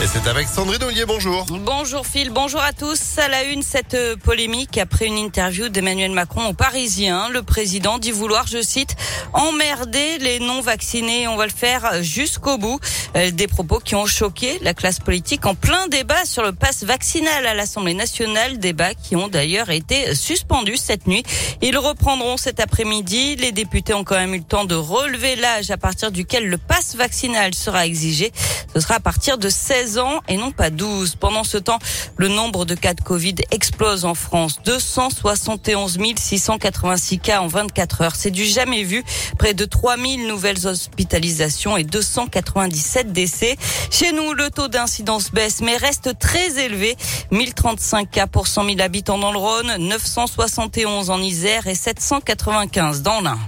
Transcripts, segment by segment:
Et c'est avec Sandrine Ollier, bonjour. Bonjour Phil, bonjour à tous. À la une, cette euh, polémique après une interview d'Emmanuel Macron au Parisien. Le président dit vouloir, je cite, emmerder les non-vaccinés. On va le faire jusqu'au bout. Euh, des propos qui ont choqué la classe politique en plein débat sur le pass vaccinal à l'Assemblée nationale. Débats qui ont d'ailleurs été suspendus cette nuit. Ils reprendront cet après-midi. Les députés ont quand même eu le temps de relever l'âge à partir duquel le pass vaccinal sera exigé. Ce sera à partir de 16 et non pas 12. Pendant ce temps, le nombre de cas de Covid explose en France. 271 686 cas en 24 heures. C'est du jamais vu. Près de 3000 nouvelles hospitalisations et 297 décès. Chez nous, le taux d'incidence baisse mais reste très élevé. 1035 cas pour 100 000 habitants dans le Rhône, 971 en Isère et 795 dans l'Ain.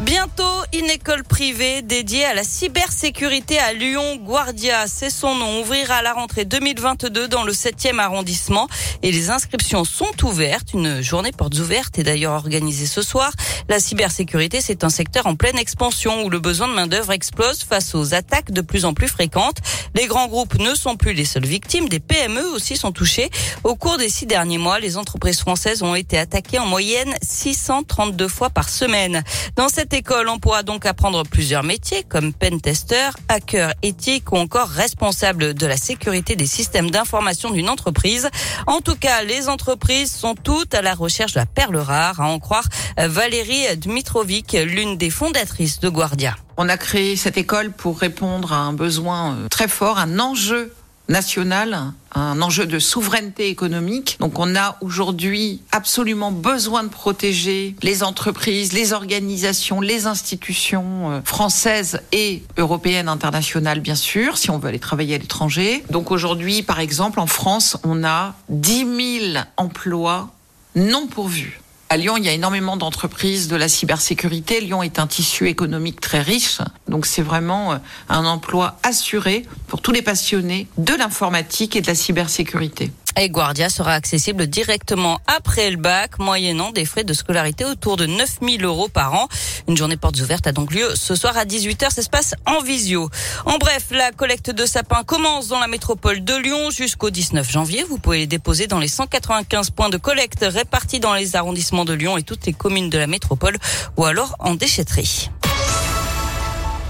Bientôt, une école privée dédiée à la cybersécurité à Lyon, Guardia, c'est son nom, ouvrira à la rentrée 2022 dans le 7e arrondissement et les inscriptions sont ouvertes. Une journée portes ouvertes est d'ailleurs organisée ce soir. La cybersécurité, c'est un secteur en pleine expansion où le besoin de main-d'œuvre explose face aux attaques de plus en plus fréquentes. Les grands groupes ne sont plus les seules victimes, des PME aussi sont touchées. Au cours des six derniers mois, les entreprises françaises ont été attaquées en moyenne 632 fois par semaine. Dans cette école, on pourra donc apprendre plusieurs métiers comme pentester, hacker éthique ou encore responsable de la sécurité des systèmes d'information d'une entreprise. En tout cas, les entreprises sont toutes à la recherche de la perle rare, à en croire Valérie Dmitrovic, l'une des fondatrices de Guardia. On a créé cette école pour répondre à un besoin euh, très fort, un enjeu national, un enjeu de souveraineté économique. Donc on a aujourd'hui absolument besoin de protéger les entreprises, les organisations, les institutions euh, françaises et européennes, internationales bien sûr, si on veut aller travailler à l'étranger. Donc aujourd'hui, par exemple, en France, on a 10 000 emplois non pourvus. À Lyon, il y a énormément d'entreprises de la cybersécurité. Lyon est un tissu économique très riche. Donc c'est vraiment euh, un emploi assuré pour tous les passionnés de l'informatique et de la cybersécurité. Et Guardia sera accessible directement après le bac, moyennant des frais de scolarité autour de 9000 euros par an. Une journée portes ouvertes a donc lieu ce soir à 18h. Ça se passe en visio. En bref, la collecte de sapins commence dans la métropole de Lyon jusqu'au 19 janvier. Vous pouvez les déposer dans les 195 points de collecte répartis dans les arrondissements de Lyon et toutes les communes de la métropole ou alors en déchetterie.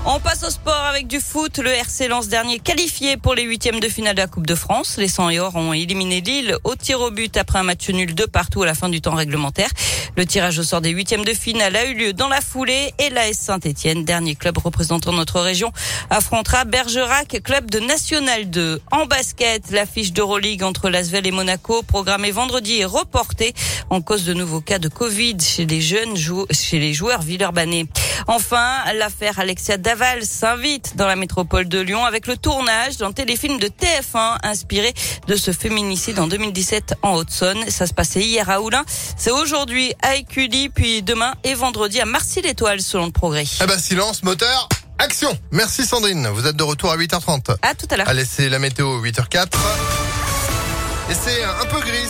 On passe au sport avec du foot. Le RC lance dernier qualifié pour les huitièmes de finale de la Coupe de France. Les 100 et or ont éliminé Lille au tir au but après un match nul de partout à la fin du temps réglementaire. Le tirage au sort des huitièmes de finale a eu lieu dans la foulée et l'AS Saint-Etienne, dernier club représentant notre région, affrontera Bergerac, club de National 2. En basket, l'affiche d'Euroleague entre Lasvel et Monaco, programmée vendredi, est reportée en cause de nouveaux cas de Covid chez les jeunes, chez les joueurs villeurbanais. Enfin, l'affaire Alexia Daval s'invite dans la métropole de Lyon avec le tournage d'un téléfilm de TF1 inspiré de ce féminicide en 2017 en Haute-Saône. Ça se passait hier à Oulin. C'est aujourd'hui à Écully, puis demain et vendredi à Marcy-l'Étoile selon le progrès. Eh ben, silence, moteur. Action Merci Sandrine, vous êtes de retour à 8h30. À tout à l'heure. Allez, c'est la météo 8h04. Et c'est un peu gris.